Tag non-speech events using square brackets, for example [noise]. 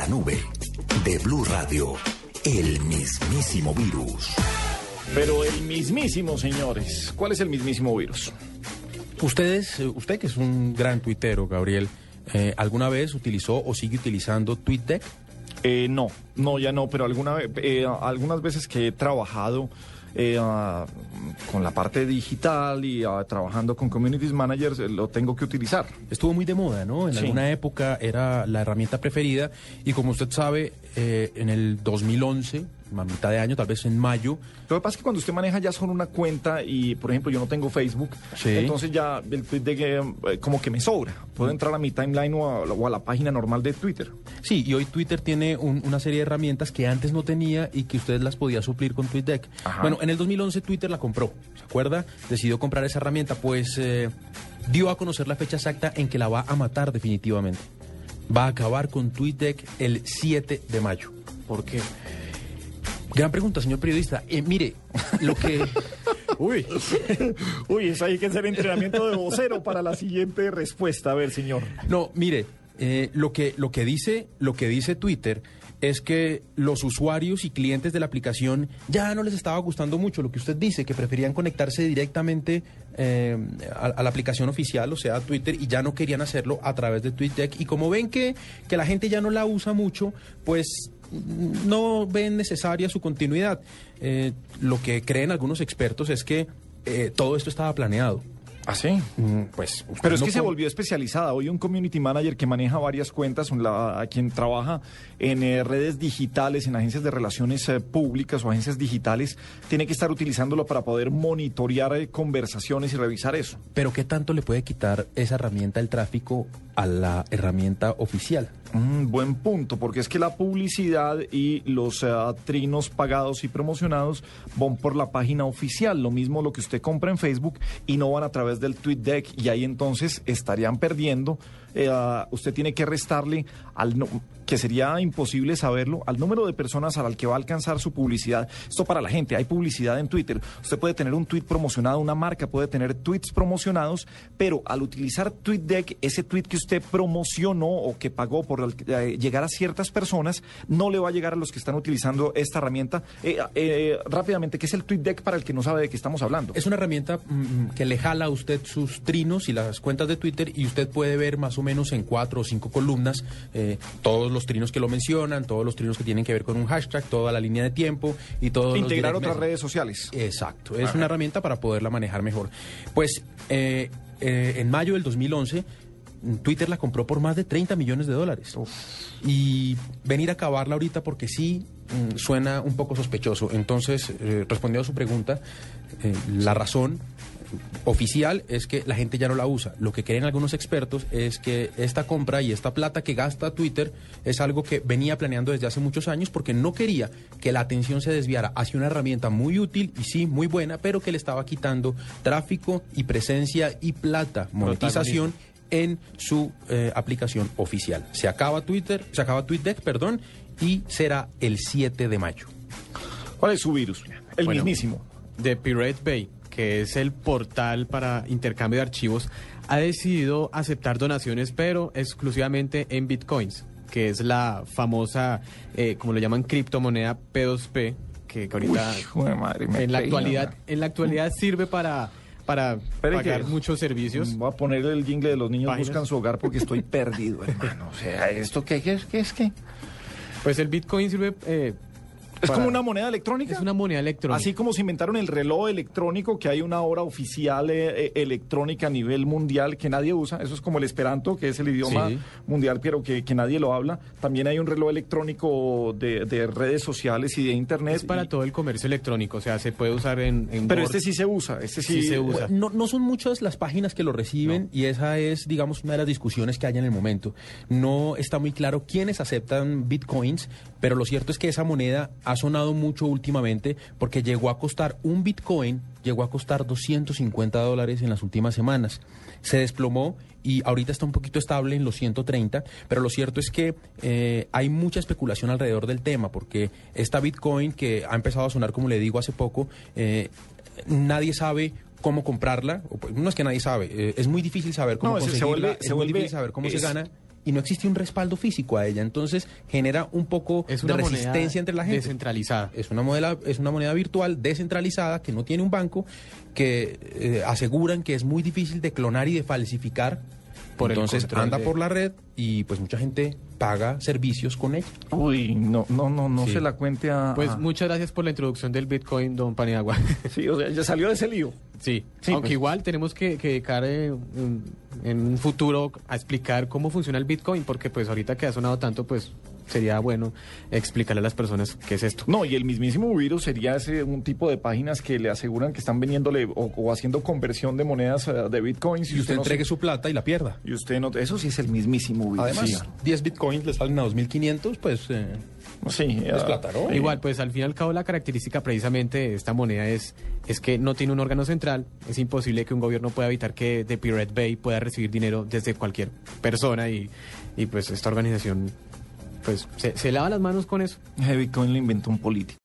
la nube de Blue Radio, el mismísimo virus. Pero el mismísimo, señores. ¿Cuál es el mismísimo virus? Ustedes, eh, usted que es un gran tuitero, Gabriel, eh, ¿alguna vez utilizó o sigue utilizando TweetDeck? Eh, no, no, ya no, pero alguna, eh, algunas veces que he trabajado eh, ah, con la parte digital y ah, trabajando con communities managers, eh, lo tengo que utilizar. Estuvo muy de moda, ¿no? En Sí. alguna época era la herramienta preferida y como usted sabe, eh, en el 2011, a mitad de año, tal vez en mayo, Lo que pasa es que cuando usted maneja ya solo una cuenta y, por ejemplo, yo no tengo Facebook, Sí. entonces ya el tweet de que, eh, como que me sobra. Puedo entrar a mi timeline o a, o a la página normal de Twitter. Sí, y hoy Twitter tiene un- una serie de herramientas que antes no tenía y que usted las podía suplir con TweetDeck. Ajá. Bueno, en el 2011 Twitter la compró, ¿se acuerda? Decidió comprar esa herramienta, pues eh, dio a conocer la fecha exacta en que la va a matar definitivamente. Va a acabar con TweetDeck el 7 de mayo. ¿Por qué? Gran pregunta, señor periodista. Eh, mire, lo que... [laughs] Uy, uy, eso hay que hacer entrenamiento de vocero para la siguiente respuesta. A ver, señor. No, mire, eh, lo, que, lo, que dice, lo que dice Twitter es que los usuarios y clientes de la aplicación ya no les estaba gustando mucho lo que usted dice, que preferían conectarse directamente eh, a, a la aplicación oficial, o sea, a Twitter, y ya no querían hacerlo a través de TweetDeck. Y como ven que, que la gente ya no la usa mucho, pues no ven necesaria su continuidad. Eh, lo que creen algunos expertos es que eh, todo esto estaba planeado. ¿Ah, sí? Mm, Pues, Pero es no que se volvió especializada. Hoy un community manager que maneja varias cuentas, un la- a quien trabaja en eh, redes digitales, en agencias de relaciones eh, públicas o agencias digitales, tiene que estar utilizándolo para poder monitorear eh, conversaciones y revisar eso. Pero ¿qué tanto le puede quitar esa herramienta el tráfico a la herramienta oficial? Mm, buen punto, porque es que la publicidad y los eh, trinos pagados y promocionados van por la página oficial, lo mismo lo que usted compra en Facebook y no van a través del tweet deck y ahí entonces estarían perdiendo. eh, usted tiene que restarle al que sería imposible saberlo al número de personas al que va a alcanzar su publicidad. Esto para la gente, hay publicidad en Twitter. Usted puede tener un tweet promocionado, una marca puede tener tweets promocionados, pero al utilizar TweetDeck, ese tweet que usted promocionó o que pagó por eh, llegar a ciertas personas, no le va a llegar a los que están utilizando esta herramienta. Eh, eh, rápidamente, ¿qué es el TweetDeck para el que no sabe de qué estamos hablando? Es una herramienta mm, que le jala a usted sus trinos y las cuentas de Twitter y usted puede ver más o menos en cuatro o cinco columnas eh, todos los trinos que lo mencionan, todos los trinos que tienen que ver con un hashtag, toda la línea de tiempo y todos los Integrar otras redes sociales. Exacto, es una herramienta para poderla manejar mejor. Pues eh, en mayo del 2011 mm, Twitter la compró por más de 30 millones de dólares. Y venir a acabarla ahorita porque sí mm, suena un poco sospechoso. Entonces, eh, respondiendo a su pregunta, eh, la razón oficial es que la gente ya no la usa. Lo que creen algunos expertos es que esta compra y esta plata que gasta Twitter es algo que venía planeando desde hace muchos años porque no quería que la atención se desviara hacia una herramienta muy útil y sí, muy buena, pero que le estaba quitando tráfico y presencia y plata, monetización en su eh, aplicación oficial. Se acaba Twitter, se acaba TweetDeck, perdón, y será el 7 de mayo. ¿Cuál es su virus? El Bueno. mismísimo. de Pirate Bay, que es el portal para intercambio de archivos, ha decidido aceptar donaciones, pero exclusivamente en bitcoins, que es la famosa, eh, como lo llaman, criptomoneda P2P, que ahorita Uy, hijo de madre, me en la peina, actualidad, man. en la actualidad sirve para para Espere pagar que- muchos servicios. Voy a poner el jingle de los niños Páginas. buscan su hogar porque estoy [laughs] perdido, hermano. O sea, ¿esto qué, qué es? ¿Qué es qué? Pues el bitcoin sirve eh, ¿Es para- como una moneda electrónica? es una moneda electrónica. Así como se inventaron el reloj electrónico, que hay una hora oficial eh, eh, electrónica a nivel mundial que nadie usa. Eso es como el esperanto, que es el idioma Sí. mundial, pero que, que nadie lo habla. También hay un reloj electrónico de, de redes sociales y de internet. es para y- todo el comercio electrónico, o sea, se puede usar en, en Pero Word. este sí se usa. Este sí, Sí se usa. No, no son muchas las páginas que lo reciben y esa es, digamos, una de las discusiones que hay en el momento. No está muy claro quiénes aceptan bitcoins, pero lo cierto es que esa moneda ha sonado mucho últimamente porque llegó a costar un bitcoin, llegó a costar 250 dólares en las últimas semanas. Se desplomó y ahorita está un poquito estable en los 130, pero lo cierto es que eh, hay mucha especulación alrededor del tema porque esta bitcoin que ha empezado a sonar, como le digo, hace poco, eh, nadie sabe cómo comprarla, o pues, no es que nadie sabe, eh, es muy difícil saber cómo No, se- se conseguirla, vuelve- es se muy vuelve- difícil saber cómo se gana y no existe un respaldo físico a ella. Entonces genera un poco Es de una resistencia entre la gente. descentralizada. Es una moneda, es una moneda virtual descentralizada que no tiene un banco, que eh, aseguran que es muy difícil de clonar y de falsificar. Por Entonces anda de- por la red y pues mucha gente paga servicios con ella. Uy, no, no, no, no Sí. se la cuente a... Pues a- muchas gracias por la introducción del Bitcoin, don Paniagua. [laughs] Sí, o sea, ya salió de ese lío. Sí, Sí, aunque pues. igual tenemos que, que dedicar eh, un- en un futuro a explicar cómo funciona el Bitcoin, porque pues ahorita que ha sonado tanto, pues sería bueno explicarle a las personas qué es esto. No, y el mismísimo virus sería ese un tipo de páginas que le aseguran que están vendiéndole o, o haciendo conversión de monedas eh, de bitcoins Y usted no entregue se- su plata y la pierda. y usted no eso sí es el mismísimo virus. Además, Sí. 10 bitcoins le salen a 2.500, pues eh, Sí, es plata, ¿no? Igual, pues al fin y al cabo la característica precisamente de esta moneda es, es que no tiene un órgano central. Es imposible que un gobierno pueda evitar que de Pirate Bay pueda recibir dinero desde cualquier persona y, y pues esta organización pues se, lava las manos con eso. ese bitcoin lo inventó un político.